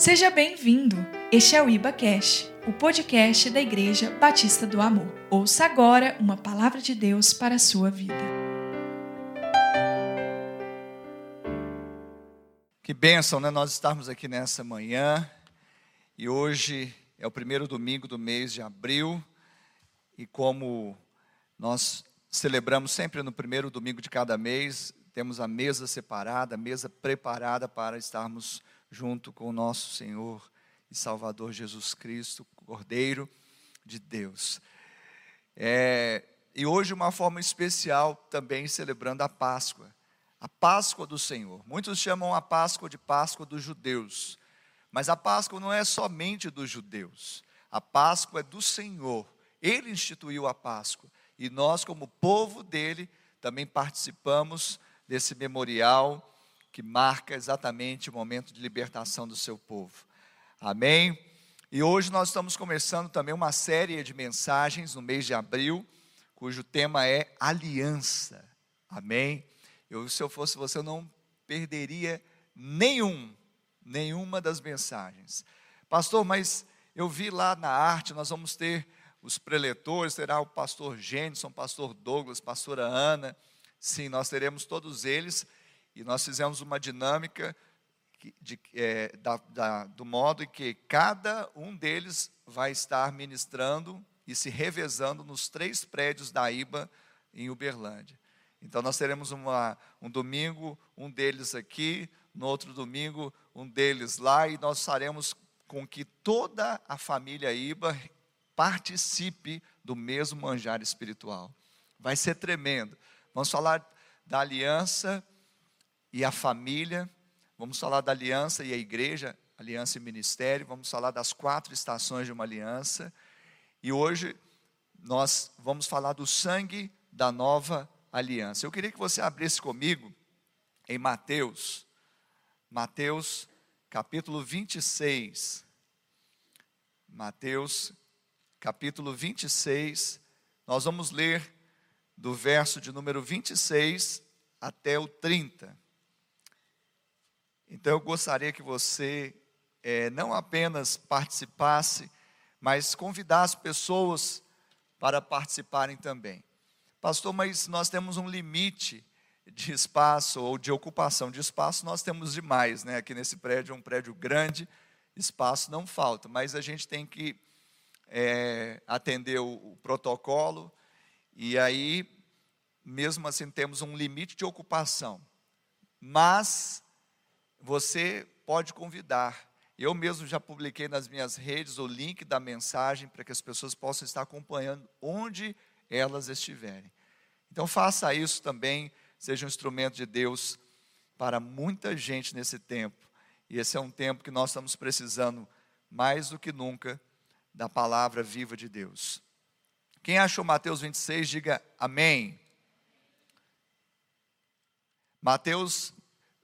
Seja bem-vindo. Este é o Iba Cash, o podcast da Igreja Batista do Amor. Ouça agora uma palavra de Deus para a sua vida. Que bênção, né? Nós estarmos aqui nessa manhã e hoje é o primeiro domingo do mês de abril e como nós celebramos sempre no primeiro domingo de cada mês, temos a mesa separada, a mesa preparada para estarmos junto com o nosso Senhor e Salvador Jesus Cristo, Cordeiro de Deus. É, e hoje, uma forma especial, também celebrando a Páscoa, a Páscoa do Senhor. Muitos chamam a Páscoa de Páscoa dos judeus, mas a Páscoa não é somente dos judeus, a Páscoa é do Senhor. Ele instituiu a Páscoa e nós, como povo dele, também participamos desse memorial que marca exatamente o momento de libertação do seu povo. Amém? E hoje nós estamos começando também uma série de mensagens no mês de abril, cujo tema é aliança. Amém? Eu, se eu fosse você, eu não perderia nenhum, nenhuma das mensagens. Pastor, mas eu vi lá na arte, nós vamos ter os preletores, terá o pastor Gênison, pastor Douglas, pastora Ana. Sim, nós teremos todos eles e nós fizemos uma dinâmica de, é, da, da, do modo em que cada um deles vai estar ministrando e se revezando nos três prédios da IBA em Uberlândia. Então nós teremos uma, um domingo, um deles aqui, no outro domingo, um deles lá, e nós faremos com que toda a família IBA participe do mesmo manjar espiritual. Vai ser tremendo. Vamos falar da aliança e a família, vamos falar da aliança e a igreja, aliança e ministério, vamos falar das quatro estações de uma aliança. E hoje nós vamos falar do sangue da nova aliança. Eu queria que você abrisse comigo em Mateus, Mateus capítulo 26. Mateus capítulo 26, nós vamos ler do verso de número 26 até o 30. Então eu gostaria que você é, não apenas participasse, mas convidasse pessoas para participarem também. Pastor, mas nós temos um limite de espaço ou de ocupação de espaço, nós temos demais, né? Aqui nesse prédio é um prédio grande, espaço não falta, mas a gente tem que é, atender o, o protocolo e aí, mesmo assim, temos um limite de ocupação. Mas você pode convidar. Eu mesmo já publiquei nas minhas redes o link da mensagem para que as pessoas possam estar acompanhando onde elas estiverem. Então faça isso também, seja um instrumento de Deus para muita gente nesse tempo. E esse é um tempo que nós estamos precisando mais do que nunca da palavra viva de Deus. Quem achou Mateus 26, diga amém. Mateus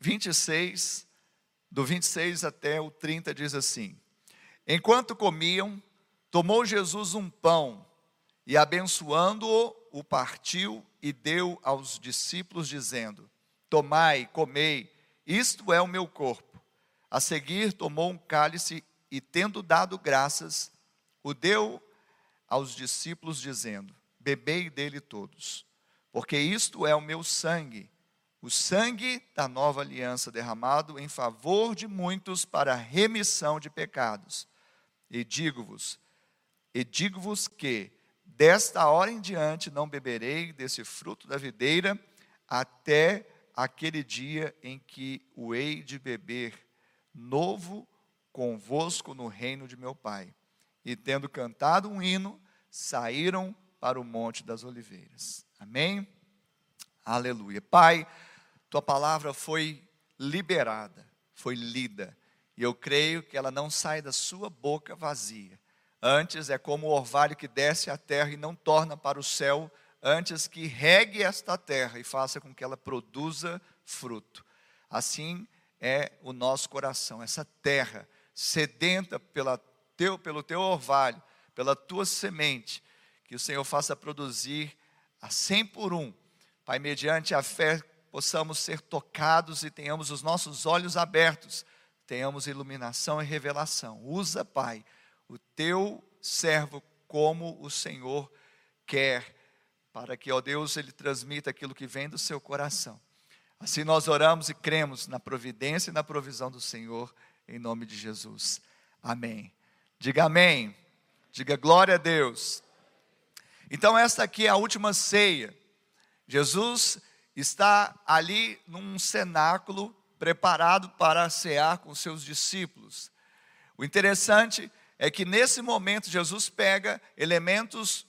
26, do 26 até o 30 diz assim: Enquanto comiam, tomou Jesus um pão e, abençoando-o, o partiu e deu aos discípulos, dizendo: Tomai, comei, isto é o meu corpo. A seguir, tomou um cálice e, tendo dado graças, o deu aos discípulos, dizendo: Bebei dele todos, porque isto é o meu sangue o sangue da nova aliança derramado em favor de muitos para a remissão de pecados. E digo-vos, e digo-vos que desta hora em diante não beberei desse fruto da videira até aquele dia em que o hei de beber novo convosco no reino de meu Pai. E tendo cantado um hino, saíram para o monte das oliveiras. Amém? Aleluia. Pai, tua palavra foi liberada, foi lida, e eu creio que ela não sai da sua boca vazia. Antes é como o orvalho que desce à terra e não torna para o céu, antes que regue esta terra e faça com que ela produza fruto. Assim é o nosso coração, essa terra sedenta pela teu, pelo teu orvalho, pela tua semente, que o Senhor faça produzir a cem por um. Pai, mediante a fé possamos ser tocados e tenhamos os nossos olhos abertos, tenhamos iluminação e revelação. Usa, Pai, o teu servo como o Senhor quer, para que, ó Deus, ele transmita aquilo que vem do seu coração. Assim nós oramos e cremos na providência e na provisão do Senhor, em nome de Jesus. Amém. Diga amém. Diga glória a Deus. Então, esta aqui é a última ceia. Jesus está ali num cenáculo preparado para cear com seus discípulos. O interessante é que nesse momento Jesus pega elementos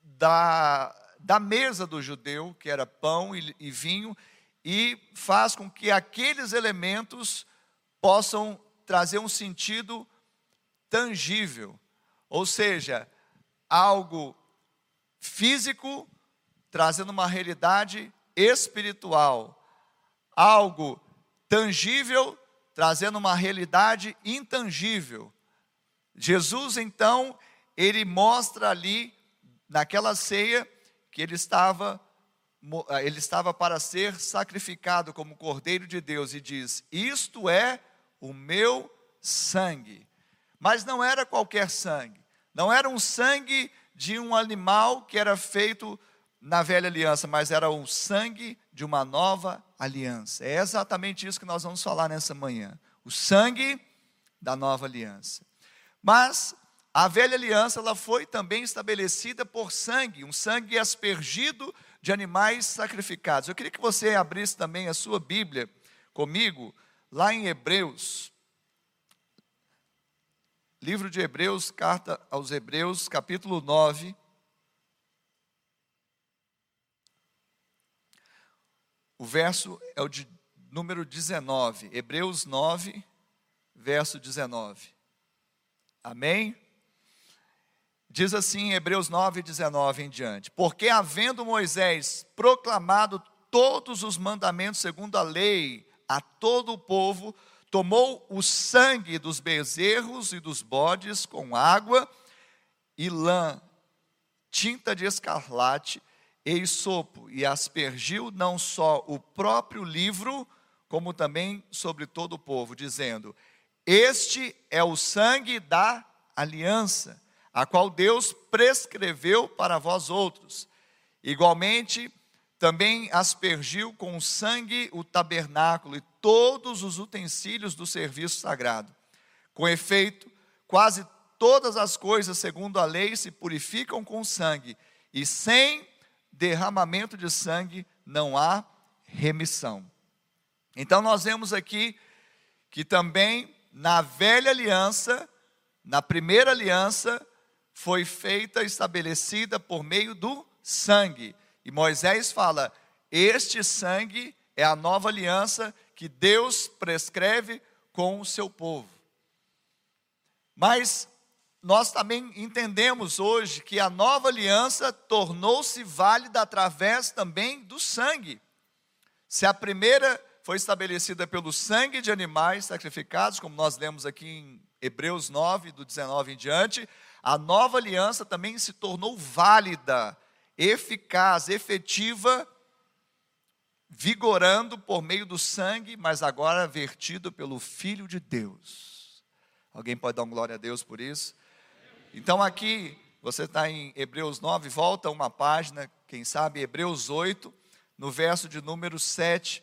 da, da mesa do judeu, que era pão e, e vinho, e faz com que aqueles elementos possam trazer um sentido tangível, ou seja, algo físico trazendo uma realidade espiritual, algo tangível trazendo uma realidade intangível. Jesus então, ele mostra ali naquela ceia que ele estava ah, ele estava para ser sacrificado como cordeiro de Deus e diz: "Isto é o meu sangue". Mas não era qualquer sangue. Não era um sangue de um animal que era feito na velha aliança, mas era o sangue de uma nova aliança. É exatamente isso que nós vamos falar nessa manhã. O sangue da nova aliança. Mas a velha aliança ela foi também estabelecida por sangue, um sangue aspergido de animais sacrificados. Eu queria que você abrisse também a sua Bíblia comigo, lá em Hebreus. Livro de Hebreus, carta aos Hebreus, capítulo 9. O verso é o de número 19, Hebreus 9, verso 19. Amém? Diz assim, Hebreus 9, 19 em diante: Porque havendo Moisés proclamado todos os mandamentos segundo a lei a todo o povo, tomou o sangue dos bezerros e dos bodes com água e lã, tinta de escarlate e sopo, e aspergiu não só o próprio livro, como também sobre todo o povo, dizendo: Este é o sangue da aliança a qual Deus prescreveu para vós outros. Igualmente, também aspergiu com sangue o tabernáculo e todos os utensílios do serviço sagrado. Com efeito, quase todas as coisas, segundo a lei, se purificam com sangue, e sem derramamento de sangue não há remissão. Então, nós vemos aqui que também na velha aliança, na primeira aliança, foi feita, estabelecida por meio do sangue. E Moisés fala: Este sangue é a nova aliança que Deus prescreve com o seu povo. Mas nós também entendemos hoje que a nova aliança tornou-se válida através também do sangue. Se a primeira foi estabelecida pelo sangue de animais sacrificados, como nós lemos aqui em Hebreus 9, do 19 em diante, a nova aliança também se tornou válida, eficaz, efetiva, vigorando por meio do sangue, mas agora vertido pelo Filho de Deus. Alguém pode dar uma glória a Deus por isso? Então aqui, você está em Hebreus 9, volta uma página, quem sabe, Hebreus 8, no verso de número 7.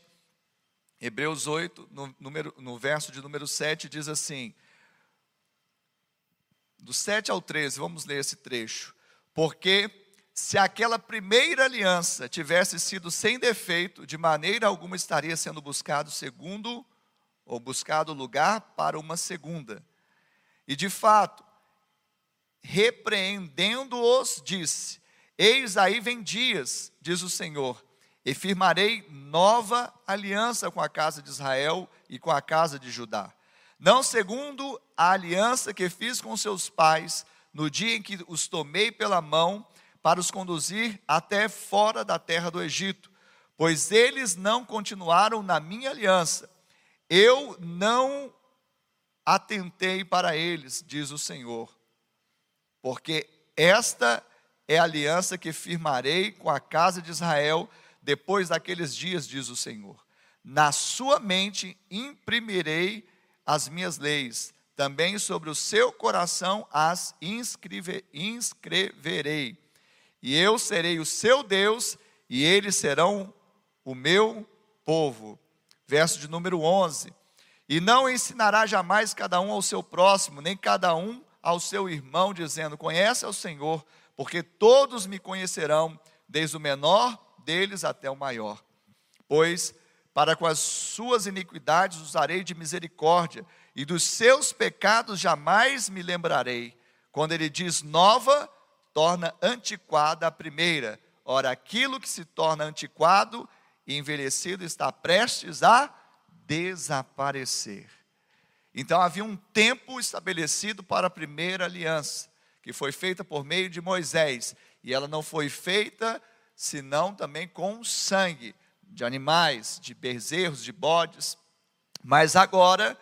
Hebreus 8, no, número, no verso de número 7, diz assim: do 7 ao 13, vamos ler esse trecho. Porque se aquela primeira aliança tivesse sido sem defeito, de maneira alguma estaria sendo buscado segundo ou buscado lugar para uma segunda. E de fato, repreendendo-os, disse: Eis aí vem dias, diz o Senhor, e firmarei nova aliança com a casa de Israel e com a casa de Judá não segundo a aliança que fiz com seus pais no dia em que os tomei pela mão para os conduzir até fora da terra do Egito, pois eles não continuaram na minha aliança. Eu não atentei para eles, diz o Senhor, porque esta é a aliança que firmarei com a casa de Israel depois daqueles dias, diz o Senhor. Na sua mente imprimirei as minhas leis, também sobre o seu coração as inscreve, inscreverei. E eu serei o seu Deus, e eles serão o meu povo. Verso de número 11. E não ensinará jamais cada um ao seu próximo, nem cada um ao seu irmão, dizendo: Conhece ao Senhor, porque todos me conhecerão, desde o menor deles até o maior. Pois para com as suas iniquidades usarei de misericórdia, e dos seus pecados jamais me lembrarei. Quando ele diz nova, torna antiquada a primeira. Ora, aquilo que se torna antiquado e envelhecido está prestes a desaparecer. Então havia um tempo estabelecido para a primeira aliança, que foi feita por meio de Moisés, e ela não foi feita senão também com sangue de animais, de bezerros, de bodes. Mas agora,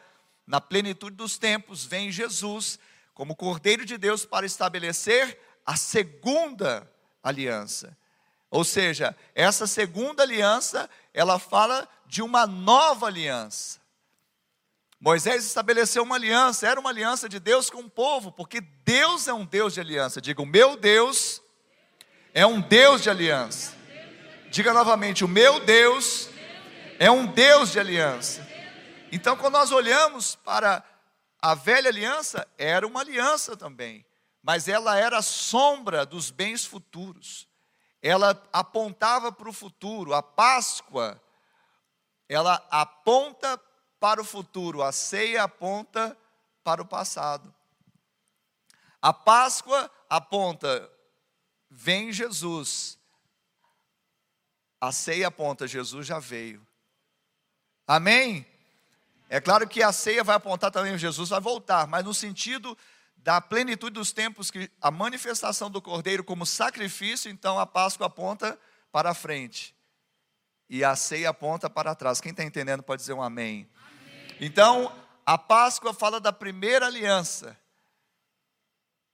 na plenitude dos tempos, vem Jesus como Cordeiro de Deus para estabelecer a segunda aliança. Ou seja, essa segunda aliança, ela fala de uma nova aliança. Moisés estabeleceu uma aliança, era uma aliança de Deus com o povo, porque Deus é um Deus de aliança. Diga, o meu Deus é um Deus de aliança. Diga novamente, o meu Deus é um Deus de aliança. Então, quando nós olhamos para a velha aliança, era uma aliança também, mas ela era sombra dos bens futuros ela apontava para o futuro. A Páscoa, ela aponta para o futuro, a ceia aponta para o passado. A Páscoa aponta, vem Jesus. A ceia aponta, Jesus já veio. Amém? É claro que a ceia vai apontar também, Jesus vai voltar, mas no sentido da plenitude dos tempos, que a manifestação do Cordeiro como sacrifício, então a Páscoa aponta para frente. E a ceia aponta para trás. Quem está entendendo pode dizer um amém. Então, a Páscoa fala da primeira aliança.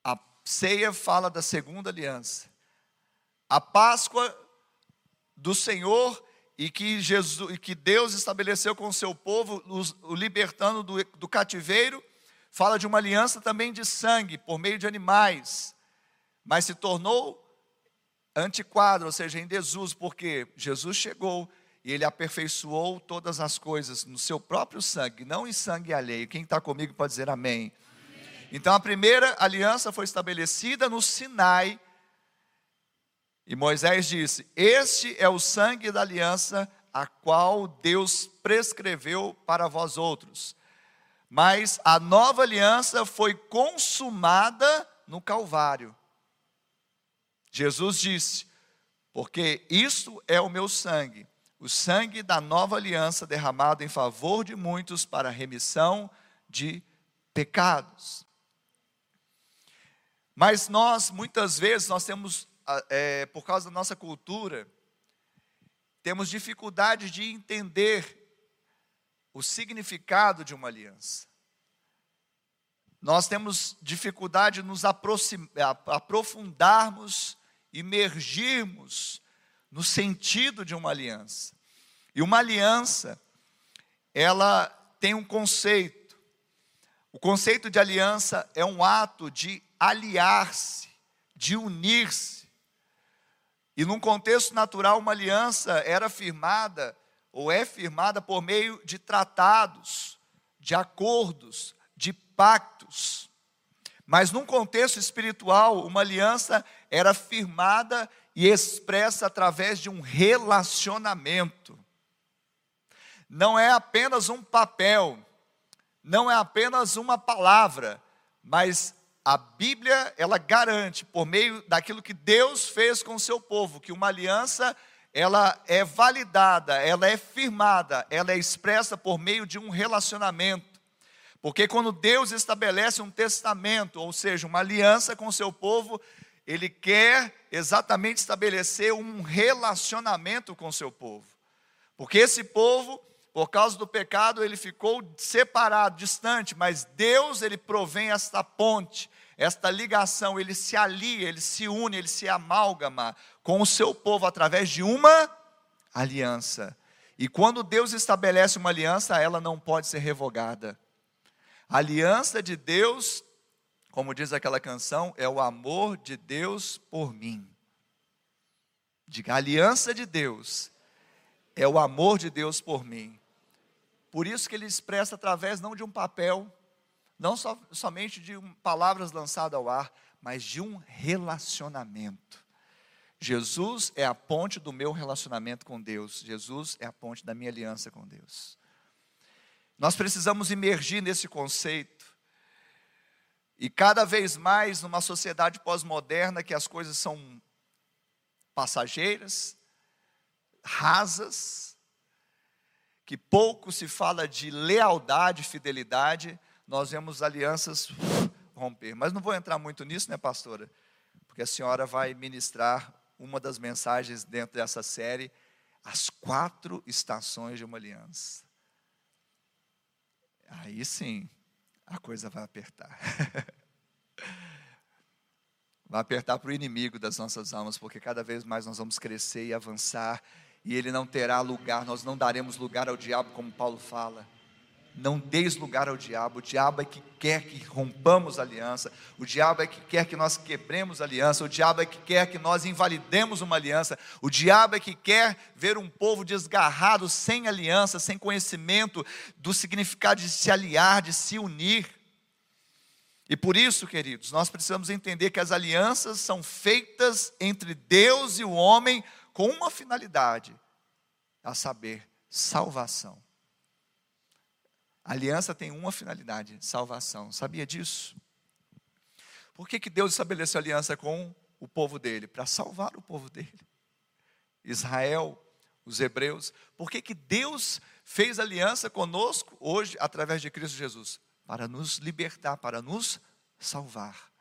A ceia fala da segunda aliança. A Páscoa do Senhor e que, Jesus, e que Deus estabeleceu com o seu povo, o libertando do, do cativeiro fala de uma aliança também de sangue, por meio de animais, mas se tornou antiquado, ou seja, em desuso, porque Jesus chegou e ele aperfeiçoou todas as coisas no seu próprio sangue, não em sangue alheio. Quem está comigo pode dizer amém. amém. Então a primeira aliança foi estabelecida no Sinai, e Moisés disse: Este é o sangue da aliança a qual Deus prescreveu para vós outros mas a nova aliança foi consumada no Calvário. Jesus disse: Porque isto é o meu sangue, o sangue da nova aliança derramado em favor de muitos para a remissão de pecados. Mas nós, muitas vezes, nós temos, é, por causa da nossa cultura, temos dificuldade de entender o significado de uma aliança. Nós temos dificuldade de nos aprofundarmos, imergirmos no sentido de uma aliança. E uma aliança, ela tem um conceito. O conceito de aliança é um ato de aliar-se, de unir-se. E num contexto natural, uma aliança era firmada ou é firmada por meio de tratados, de acordos, de pactos. Mas num contexto espiritual, uma aliança era firmada e expressa através de um relacionamento. Não é apenas um papel, não é apenas uma palavra, mas a Bíblia, ela garante, por meio daquilo que Deus fez com o seu povo, que uma aliança ela é validada, ela é firmada, ela é expressa por meio de um relacionamento. Porque quando Deus estabelece um testamento, ou seja, uma aliança com o seu povo, ele quer exatamente estabelecer um relacionamento com seu povo. Porque esse povo, por causa do pecado, ele ficou separado, distante, mas Deus ele provém esta ponte, esta ligação, ele se alia, ele se une, ele se amálgama com o seu povo através de uma aliança. E quando Deus estabelece uma aliança, ela não pode ser revogada. A aliança de Deus, como diz aquela canção, é o amor de Deus por mim. Diga, aliança de Deus é o amor de Deus por mim. Por isso que ele expressa através não de um papel, não so, somente de um, palavras lançadas ao ar, mas de um relacionamento. Jesus é a ponte do meu relacionamento com Deus. Jesus é a ponte da minha aliança com Deus. Nós precisamos emergir nesse conceito. E cada vez mais numa sociedade pós-moderna que as coisas são passageiras, rasas, que pouco se fala de lealdade, fidelidade, nós vemos alianças romper. Mas não vou entrar muito nisso, né, pastora? Porque a senhora vai ministrar uma das mensagens dentro dessa série, as quatro estações de uma aliança. Aí sim, a coisa vai apertar. vai apertar para o inimigo das nossas almas, porque cada vez mais nós vamos crescer e avançar, e ele não terá lugar, nós não daremos lugar ao diabo, como Paulo fala. Não deis lugar ao diabo, o diabo é que quer que rompamos aliança, o diabo é que quer que nós quebremos aliança, o diabo é que quer que nós invalidemos uma aliança, o diabo é que quer ver um povo desgarrado, sem aliança, sem conhecimento do significado de se aliar, de se unir. E por isso, queridos, nós precisamos entender que as alianças são feitas entre Deus e o homem com uma finalidade, a saber, salvação. A aliança tem uma finalidade, salvação. Sabia disso? Por que, que Deus estabeleceu aliança com o povo dele? Para salvar o povo dele. Israel, os hebreus. Por que, que Deus fez aliança conosco hoje através de Cristo Jesus? para nos libertar, para nos salvar.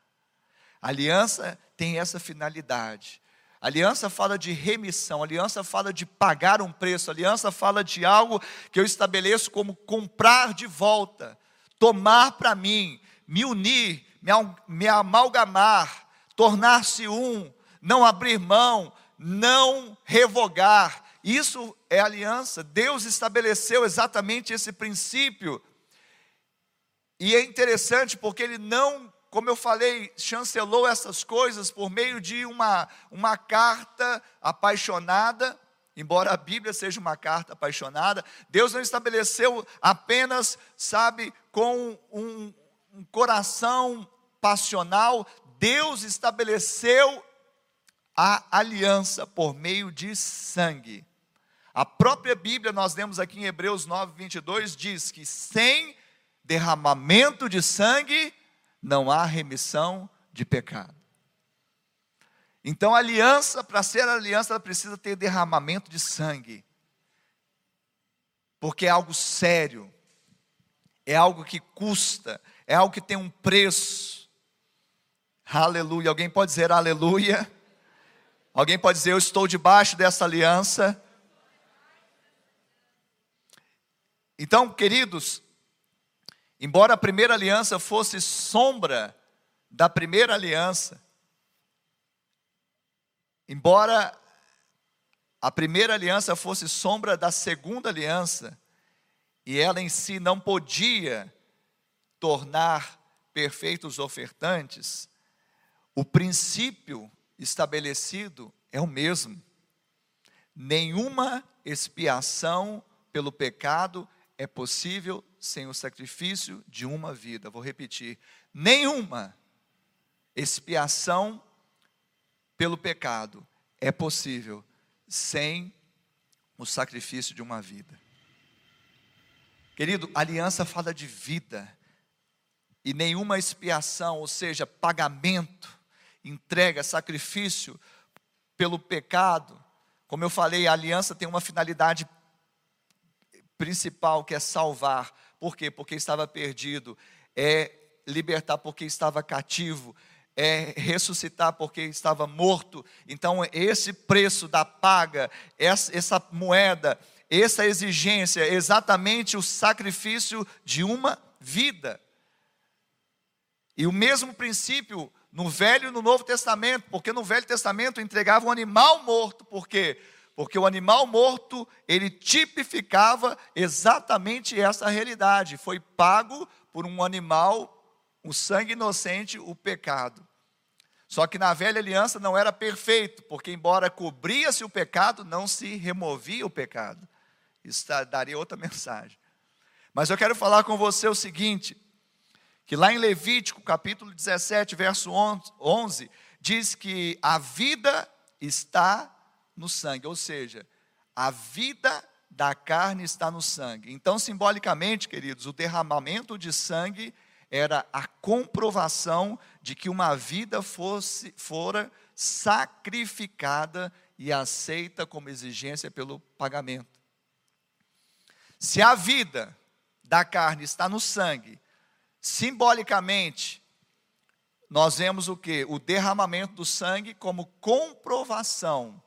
A aliança tem essa finalidade. Aliança fala de remissão, aliança fala de pagar um preço, aliança fala de algo que eu estabeleço como comprar de volta, tomar para mim, me unir, me amalgamar, tornar-se um, não abrir mão, não revogar. Isso é aliança. Deus estabeleceu exatamente esse princípio e é interessante porque ele não, como eu falei, chancelou essas coisas por meio de uma, uma carta apaixonada, embora a Bíblia seja uma carta apaixonada, Deus não estabeleceu apenas, sabe, com um, um coração passional, Deus estabeleceu a aliança por meio de sangue. A própria Bíblia, nós lemos aqui em Hebreus 9, 22, diz que sem derramamento de sangue, não há remissão de pecado. Então, aliança, para ser aliança, ela precisa ter derramamento de sangue. Porque é algo sério, é algo que custa, é algo que tem um preço. Aleluia. Alguém pode dizer aleluia? Alguém pode dizer eu estou debaixo dessa aliança? Então, queridos, Embora a primeira aliança fosse sombra da primeira aliança, embora a primeira aliança fosse sombra da segunda aliança, e ela em si não podia tornar perfeitos ofertantes, o princípio estabelecido é o mesmo. Nenhuma expiação pelo pecado é possível sem o sacrifício de uma vida. Vou repetir: nenhuma expiação pelo pecado é possível sem o sacrifício de uma vida. Querido, aliança fala de vida, e nenhuma expiação, ou seja, pagamento, entrega, sacrifício pelo pecado. Como eu falei, a aliança tem uma finalidade principal que é salvar. Por quê? Porque estava perdido. É libertar porque estava cativo. É ressuscitar porque estava morto. Então, esse preço da paga, essa, essa moeda, essa exigência exatamente o sacrifício de uma vida. E o mesmo princípio no Velho e no Novo Testamento, porque no Velho Testamento entregava um animal morto, por quê? Porque o animal morto, ele tipificava exatamente essa realidade. Foi pago por um animal, o sangue inocente, o pecado. Só que na velha aliança não era perfeito, porque embora cobria-se o pecado, não se removia o pecado. Isso daria outra mensagem. Mas eu quero falar com você o seguinte: que lá em Levítico, capítulo 17, verso 11, diz que a vida está no sangue, ou seja, a vida da carne está no sangue. Então, simbolicamente, queridos, o derramamento de sangue era a comprovação de que uma vida fosse fora sacrificada e aceita como exigência pelo pagamento. Se a vida da carne está no sangue, simbolicamente, nós vemos o que? O derramamento do sangue como comprovação,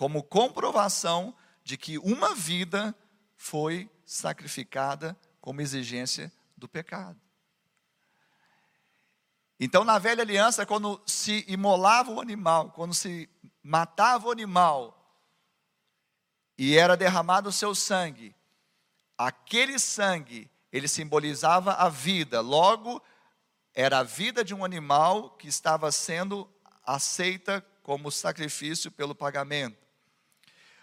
como comprovação de que uma vida foi sacrificada como exigência do pecado. Então, na velha aliança, quando se imolava o animal, quando se matava o animal e era derramado o seu sangue, aquele sangue, ele simbolizava a vida, logo, era a vida de um animal que estava sendo aceita como sacrifício pelo pagamento.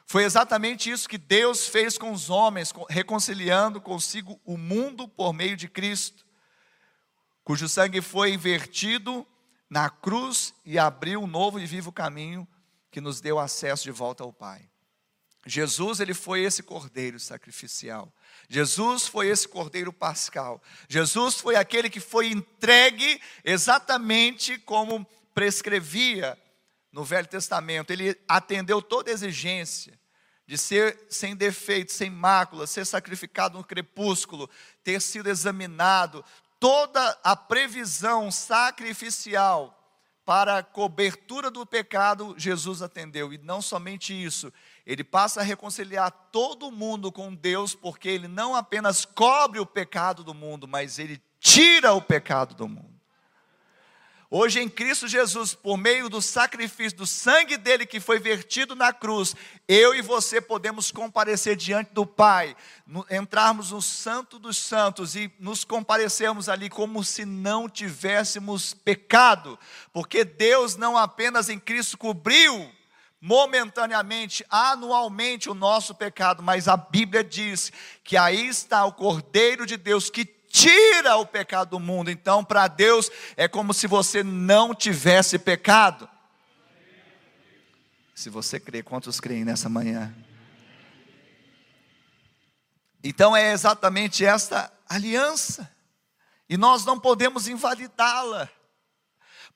Foi exatamente isso que Deus fez com os homens, reconciliando consigo o mundo por meio de Cristo, cujo sangue foi invertido na cruz e abriu um novo e vivo caminho que nos deu acesso de volta ao Pai. Jesus, ele foi esse cordeiro sacrificial. Jesus foi esse cordeiro pascal. Jesus foi aquele que foi entregue exatamente como prescrevia no Velho Testamento. Ele atendeu toda exigência de ser sem defeito, sem mácula, ser sacrificado no crepúsculo, ter sido examinado, toda a previsão sacrificial para a cobertura do pecado, Jesus atendeu. E não somente isso, ele passa a reconciliar todo mundo com Deus, porque ele não apenas cobre o pecado do mundo, mas ele tira o pecado do mundo. Hoje em Cristo Jesus, por meio do sacrifício do sangue dele que foi vertido na cruz, eu e você podemos comparecer diante do Pai, entrarmos no Santo dos Santos e nos comparecermos ali como se não tivéssemos pecado, porque Deus não apenas em Cristo cobriu momentaneamente, anualmente o nosso pecado, mas a Bíblia diz que aí está o Cordeiro de Deus que tira o pecado do mundo. Então, para Deus é como se você não tivesse pecado. Se você crê, quantos creem nessa manhã? Então é exatamente esta aliança, e nós não podemos invalidá-la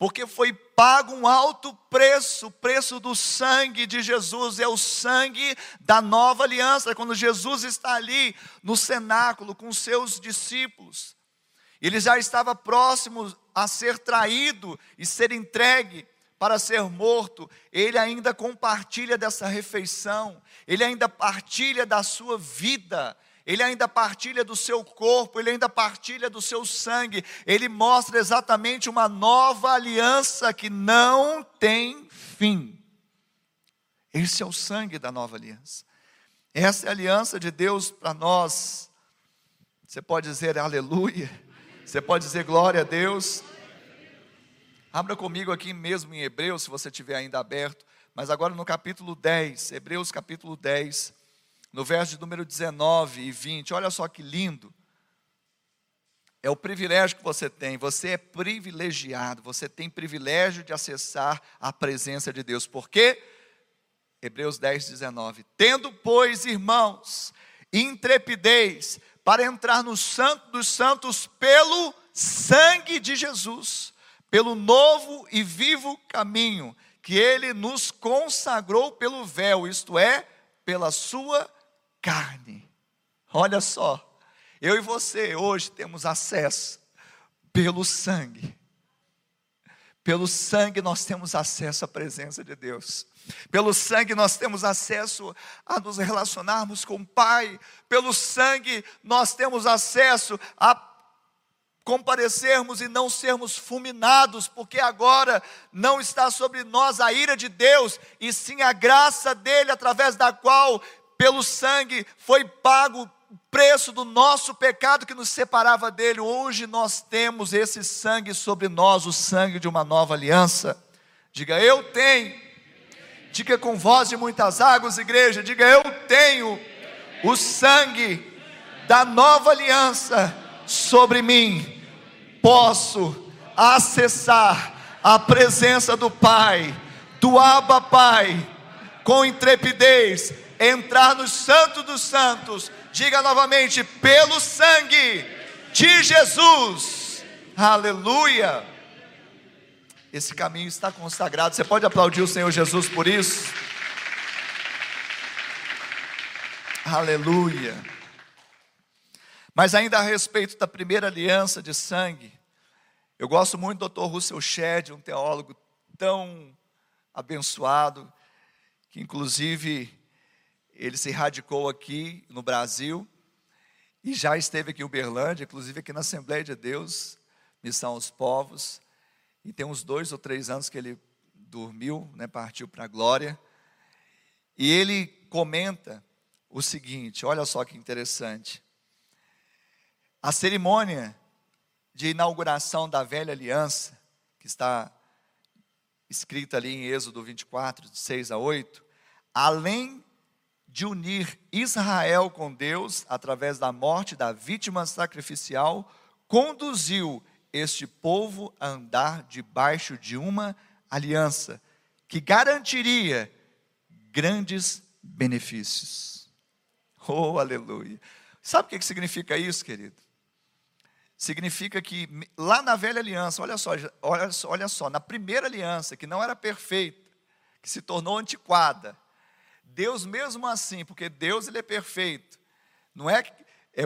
porque foi pago um alto preço, o preço do sangue de Jesus, é o sangue da nova aliança. Quando Jesus está ali no cenáculo com seus discípulos, ele já estava próximo a ser traído e ser entregue para ser morto, ele ainda compartilha dessa refeição, ele ainda partilha da sua vida, ele ainda partilha do seu corpo, ele ainda partilha do seu sangue, ele mostra exatamente uma nova aliança que não tem fim. Esse é o sangue da nova aliança. Essa é a aliança de Deus para nós. Você pode dizer aleluia, você pode dizer glória a Deus. Abra comigo aqui mesmo em Hebreus, se você tiver ainda aberto, mas agora no capítulo 10, Hebreus capítulo 10 no verso de número 19 e 20. Olha só que lindo. É o privilégio que você tem. Você é privilegiado. Você tem privilégio de acessar a presença de Deus. Por quê? Hebreus 10, 19. Tendo, pois, irmãos, intrepidez para entrar no Santo dos Santos pelo sangue de Jesus, pelo novo e vivo caminho que ele nos consagrou pelo véu, isto é, pela sua carne. Olha só, eu e você hoje temos acesso pelo sangue. Pelo sangue nós temos acesso à presença de Deus. Pelo sangue nós temos acesso a nos relacionarmos com o Pai. Pelo sangue nós temos acesso a comparecermos e não sermos fulminados, porque agora não está sobre nós a ira de Deus, e sim a graça dele através da qual pelo sangue foi pago preço do nosso pecado que nos separava dele, hoje nós temos esse sangue sobre nós, o sangue de uma nova aliança. Diga, eu tenho. Diga com voz de muitas águas, igreja. Diga, eu tenho o sangue da nova aliança sobre mim. Posso acessar a presença do Pai, do Abba Pai, com intrepidez, entrar no Santo dos Santos. Diga novamente, pelo sangue de Jesus. Aleluia. Esse caminho está consagrado. Você pode aplaudir o Senhor Jesus por isso? Aleluia. Mas ainda a respeito da primeira aliança de sangue, eu gosto muito do Dr. Russell Shedd, um teólogo tão abençoado, que inclusive ele se radicou aqui no Brasil e já esteve aqui em Uberlândia, inclusive aqui na Assembleia de Deus, Missão aos Povos, e tem uns dois ou três anos que ele dormiu, né, partiu para a glória, e ele comenta o seguinte: olha só que interessante. A cerimônia de inauguração da velha aliança, que está escrita ali em Êxodo 24, de 6 a 8, além de unir Israel com Deus através da morte da vítima sacrificial, conduziu este povo a andar debaixo de uma aliança que garantiria grandes benefícios. Oh, aleluia. Sabe o que significa isso, querido? Significa que lá na velha aliança, olha só, olha, olha só, na primeira aliança, que não era perfeita, que se tornou antiquada, Deus mesmo assim, porque Deus ele é perfeito, não é, é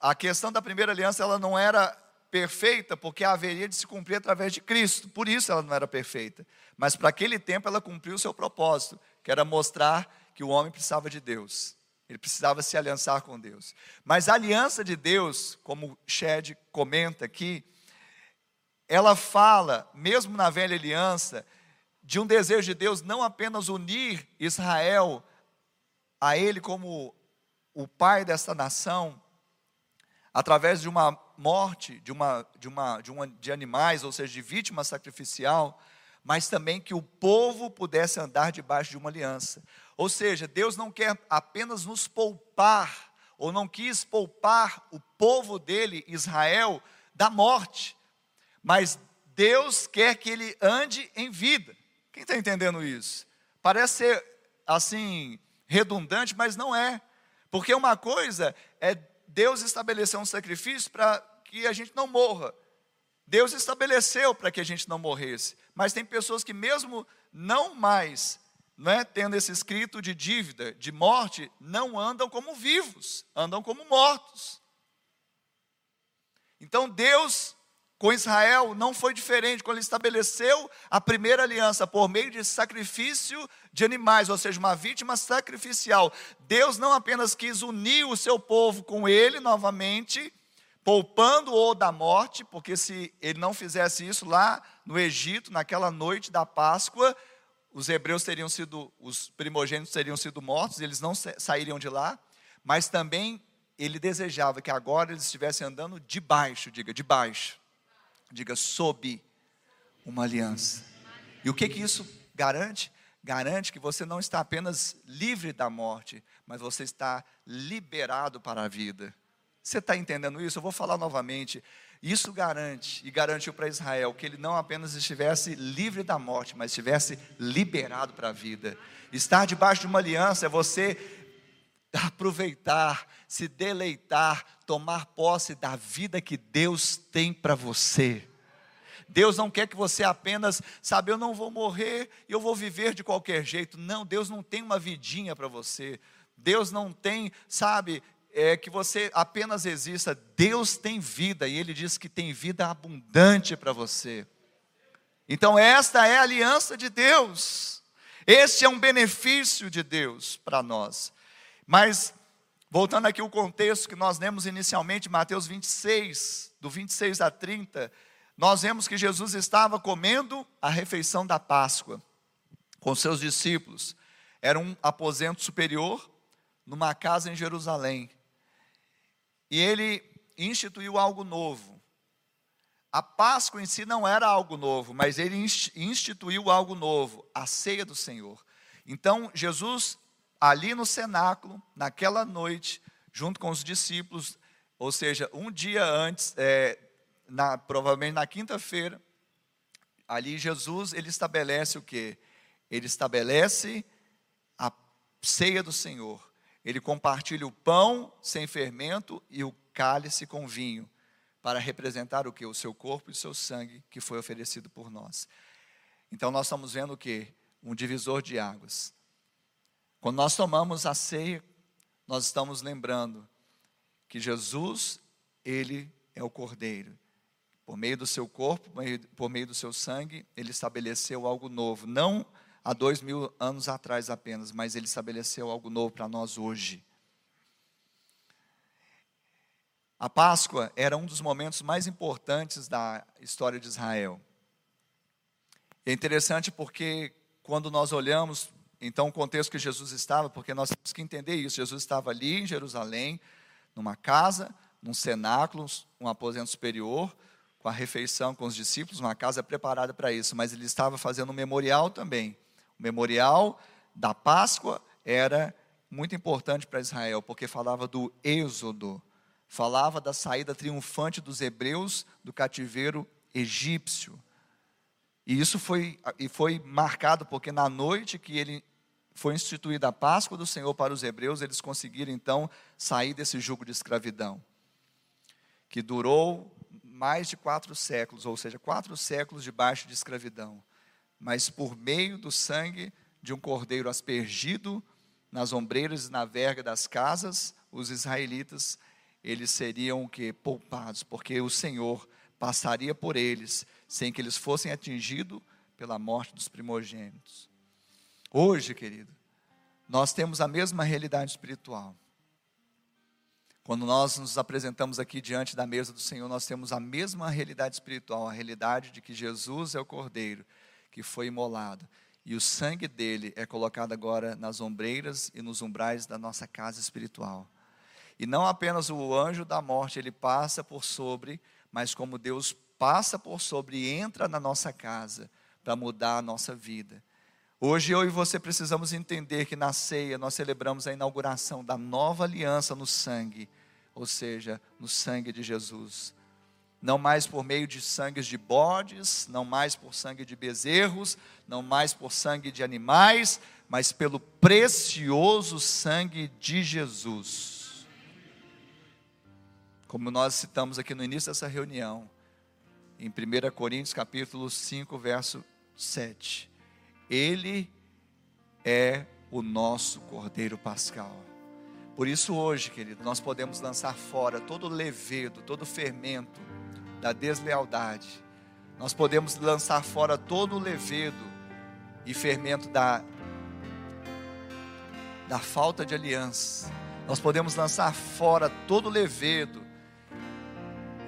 a questão da primeira aliança ela não era perfeita porque haveria de se cumprir através de Cristo, por isso ela não era perfeita, mas para aquele tempo ela cumpriu o seu propósito, que era mostrar que o homem precisava de Deus, ele precisava se aliançar com Deus. Mas a aliança de Deus, como Shed comenta aqui, ela fala, mesmo na velha aliança, de um desejo de Deus não apenas unir Israel a Ele como o pai dessa nação, através de uma morte de, uma, de, uma, de, uma, de animais, ou seja, de vítima sacrificial, mas também que o povo pudesse andar debaixo de uma aliança. Ou seja, Deus não quer apenas nos poupar, ou não quis poupar o povo dele, Israel, da morte, mas Deus quer que ele ande em vida. Quem está entendendo isso? Parece ser assim, redundante, mas não é. Porque uma coisa é Deus estabelecer um sacrifício para que a gente não morra. Deus estabeleceu para que a gente não morresse. Mas tem pessoas que, mesmo não mais não é, tendo esse escrito de dívida, de morte, não andam como vivos, andam como mortos. Então Deus com Israel não foi diferente, quando ele estabeleceu a primeira aliança por meio de sacrifício de animais, ou seja, uma vítima sacrificial. Deus não apenas quis unir o seu povo com ele novamente, poupando-o da morte, porque se ele não fizesse isso lá no Egito, naquela noite da Páscoa, os hebreus teriam sido, os primogênitos teriam sido mortos, eles não sairiam de lá, mas também ele desejava que agora eles estivessem andando debaixo, diga, debaixo Diga sob uma aliança. E o que que isso garante? Garante que você não está apenas livre da morte, mas você está liberado para a vida. Você está entendendo isso? Eu vou falar novamente. Isso garante, e garantiu para Israel, que ele não apenas estivesse livre da morte, mas estivesse liberado para a vida. Estar debaixo de uma aliança é você aproveitar, se deleitar, tomar posse da vida que Deus tem para você. Deus não quer que você apenas, sabe, eu não vou morrer, eu vou viver de qualquer jeito. Não, Deus não tem uma vidinha para você. Deus não tem, sabe, é, que você apenas exista. Deus tem vida e Ele diz que tem vida abundante para você. Então, esta é a aliança de Deus. Este é um benefício de Deus para nós. Mas, voltando aqui ao contexto que nós lemos inicialmente, Mateus 26, do 26 a 30, nós vemos que Jesus estava comendo a refeição da Páscoa com seus discípulos. Era um aposento superior numa casa em Jerusalém. e ele instituiu algo novo. A Páscoa em si não era algo novo, mas ele instituiu algo novo, a ceia do Senhor. Então, Jesus, ali no cenáculo, naquela noite, junto com os discípulos, ou seja, um dia antes, é, na, provavelmente na quinta-feira, ali Jesus, ele estabelece o que? Ele estabelece a ceia do Senhor. Ele compartilha o pão sem fermento e o cálice com vinho, para representar o que? O seu corpo e o seu sangue que foi oferecido por nós. Então nós estamos vendo o que? Um divisor de águas. Quando nós tomamos a ceia, nós estamos lembrando que Jesus, ele é o Cordeiro. Por meio do seu corpo, por meio do seu sangue, ele estabeleceu algo novo. Não há dois mil anos atrás apenas, mas ele estabeleceu algo novo para nós hoje. A Páscoa era um dos momentos mais importantes da história de Israel. É interessante porque quando nós olhamos, então, o contexto que Jesus estava, porque nós temos que entender isso. Jesus estava ali em Jerusalém, numa casa, num cenáculo, um aposento superior, com a refeição com os discípulos, uma casa preparada para isso, mas ele estava fazendo um memorial também. O memorial da Páscoa era muito importante para Israel, porque falava do êxodo, falava da saída triunfante dos hebreus do cativeiro egípcio. E isso foi, e foi marcado porque na noite que ele foi instituída a Páscoa do Senhor para os hebreus, eles conseguiram então sair desse jugo de escravidão, que durou mais de quatro séculos, ou seja, quatro séculos debaixo de escravidão mas por meio do sangue de um cordeiro aspergido nas ombreiras e na verga das casas, os israelitas, eles seriam o que? Poupados, porque o Senhor passaria por eles, sem que eles fossem atingidos pela morte dos primogênitos. Hoje, querido, nós temos a mesma realidade espiritual. Quando nós nos apresentamos aqui diante da mesa do Senhor, nós temos a mesma realidade espiritual, a realidade de que Jesus é o Cordeiro, que foi imolado. E o sangue dele é colocado agora nas ombreiras e nos umbrais da nossa casa espiritual. E não apenas o anjo da morte ele passa por sobre, mas como Deus passa por sobre e entra na nossa casa para mudar a nossa vida. Hoje eu e você precisamos entender que na ceia nós celebramos a inauguração da nova aliança no sangue, ou seja, no sangue de Jesus não mais por meio de sangues de bodes, não mais por sangue de bezerros, não mais por sangue de animais, mas pelo precioso sangue de Jesus. Como nós citamos aqui no início dessa reunião, em 1 Coríntios capítulo 5, verso 7. Ele é o nosso Cordeiro Pascal. Por isso hoje, querido, nós podemos lançar fora todo levedo, todo fermento, da deslealdade. Nós podemos lançar fora todo o levedo e fermento da, da falta de aliança. Nós podemos lançar fora todo o levedo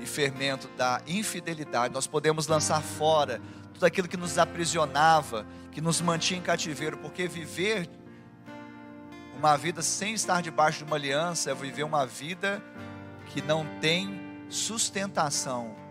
e fermento da infidelidade. Nós podemos lançar fora tudo aquilo que nos aprisionava, que nos mantinha em cativeiro, porque viver uma vida sem estar debaixo de uma aliança é viver uma vida que não tem sustentação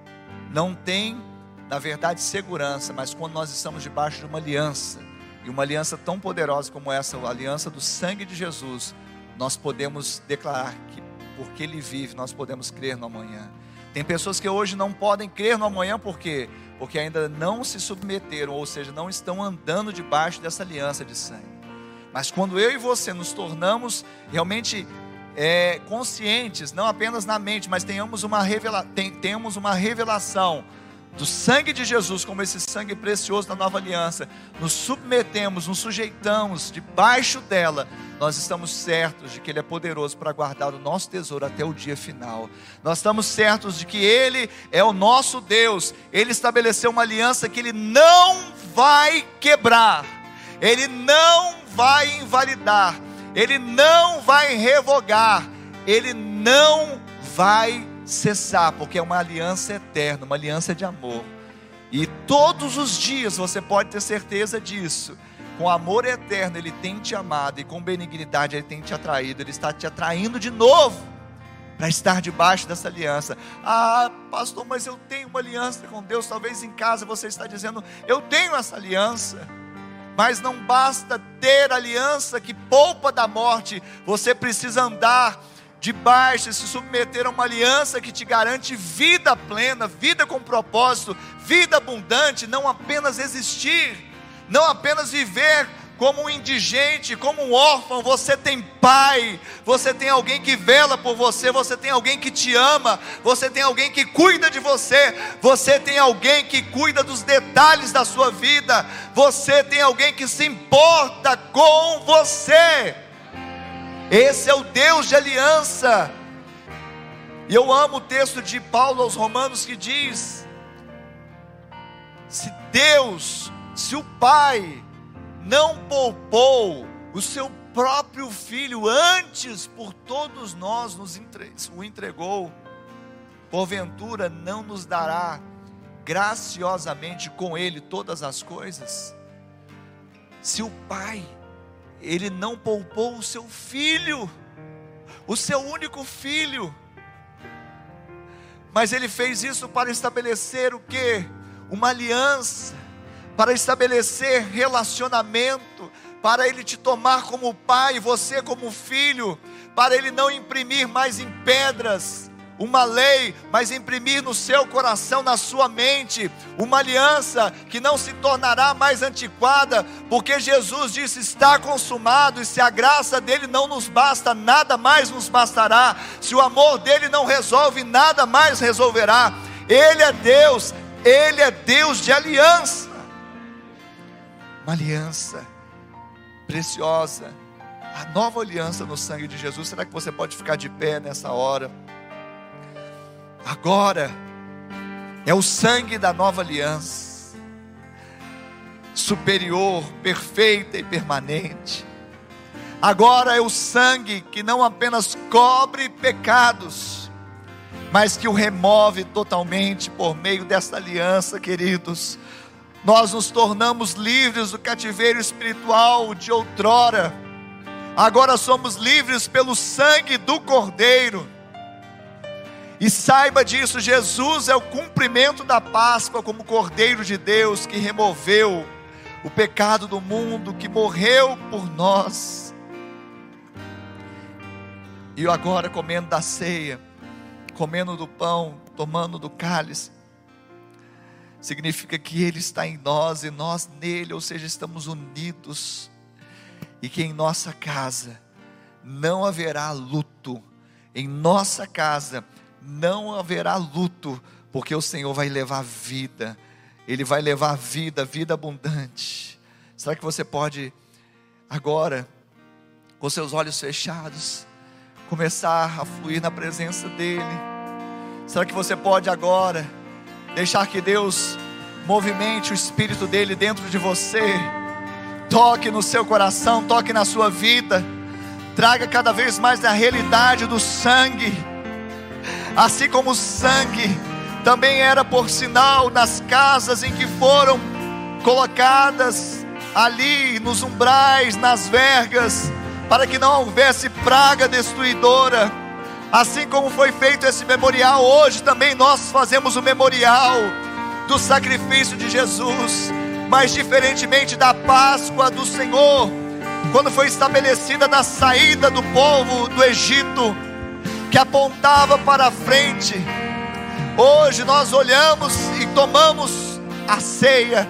não tem, na verdade, segurança, mas quando nós estamos debaixo de uma aliança, e uma aliança tão poderosa como essa, a aliança do sangue de Jesus, nós podemos declarar que porque Ele vive, nós podemos crer no amanhã. Tem pessoas que hoje não podem crer no amanhã, por quê? Porque ainda não se submeteram, ou seja, não estão andando debaixo dessa aliança de sangue. Mas quando eu e você nos tornamos realmente é, conscientes, não apenas na mente, mas tenhamos uma, revela tem, tenhamos uma revelação do sangue de Jesus, como esse sangue precioso da nova aliança, nos submetemos, nos sujeitamos debaixo dela, nós estamos certos de que Ele é poderoso para guardar o nosso tesouro até o dia final. Nós estamos certos de que Ele é o nosso Deus, Ele estabeleceu uma aliança que Ele não vai quebrar, Ele não vai invalidar ele não vai revogar, ele não vai cessar, porque é uma aliança eterna, uma aliança de amor. E todos os dias você pode ter certeza disso. Com amor eterno, Ele tem te amado, e com benignidade, Ele tem te atraído. Ele está te atraindo de novo para estar debaixo dessa aliança. Ah, pastor, mas eu tenho uma aliança com Deus. Talvez em casa você está dizendo, eu tenho essa aliança. Mas não basta ter aliança que poupa da morte, você precisa andar debaixo, se submeter a uma aliança que te garante vida plena, vida com propósito, vida abundante, não apenas existir, não apenas viver como um indigente, como um órfão, você tem pai, você tem alguém que vela por você, você tem alguém que te ama, você tem alguém que cuida de você, você tem alguém que cuida dos detalhes da sua vida, você tem alguém que se importa com você. Esse é o Deus de aliança. E eu amo o texto de Paulo aos Romanos que diz: se Deus, se o Pai, não poupou o seu próprio filho antes por todos nós nos entre, o entregou, porventura não nos dará graciosamente com ele todas as coisas? Se o Pai, ele não poupou o seu filho, o seu único filho, mas ele fez isso para estabelecer o que? Uma aliança para estabelecer relacionamento, para Ele te tomar como pai, você como filho, para Ele não imprimir mais em pedras uma lei, mas imprimir no seu coração, na sua mente, uma aliança que não se tornará mais antiquada, porque Jesus disse: está consumado, e se a graça dele não nos basta, nada mais nos bastará, se o amor dele não resolve, nada mais resolverá. Ele é Deus, ele é Deus de aliança uma aliança preciosa, a nova aliança no sangue de Jesus. Será que você pode ficar de pé nessa hora? Agora é o sangue da nova aliança, superior, perfeita e permanente. Agora é o sangue que não apenas cobre pecados, mas que o remove totalmente por meio dessa aliança, queridos nós nos tornamos livres do cativeiro espiritual de outrora, agora somos livres pelo sangue do Cordeiro. E saiba disso, Jesus é o cumprimento da Páscoa como Cordeiro de Deus que removeu o pecado do mundo, que morreu por nós. E agora comendo da ceia, comendo do pão, tomando do cálice, significa que Ele está em nós e nós nele, ou seja, estamos unidos, e que em nossa casa não haverá luto, em nossa casa não haverá luto, porque o Senhor vai levar vida, Ele vai levar vida, vida abundante. Será que você pode, agora, com seus olhos fechados, começar a fluir na presença dEle? Será que você pode agora? Deixar que Deus movimente o espírito dele dentro de você. Toque no seu coração, toque na sua vida. Traga cada vez mais a realidade do sangue. Assim como o sangue também era por sinal nas casas em que foram colocadas ali nos umbrais, nas vergas, para que não houvesse praga destruidora. Assim como foi feito esse memorial, hoje também nós fazemos o memorial do sacrifício de Jesus, mas diferentemente da Páscoa do Senhor, quando foi estabelecida na saída do povo do Egito, que apontava para a frente, hoje nós olhamos e tomamos a ceia,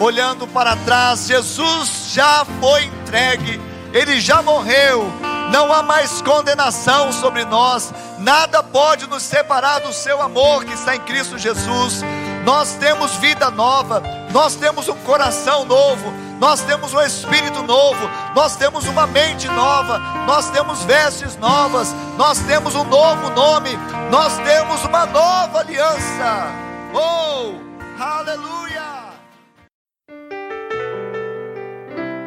olhando para trás, Jesus já foi entregue, ele já morreu. Não há mais condenação sobre nós, nada pode nos separar do seu amor que está em Cristo Jesus. Nós temos vida nova, nós temos um coração novo, nós temos um espírito novo, nós temos uma mente nova, nós temos vestes novas, nós temos um novo nome, nós temos uma nova aliança. Oh, aleluia!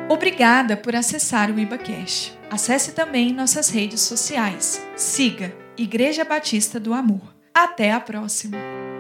Obrigada por acessar o IbaCash. Acesse também nossas redes sociais. Siga Igreja Batista do Amor. Até a próxima!